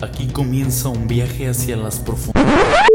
Aquí comienza un viaje hacia las profundidades.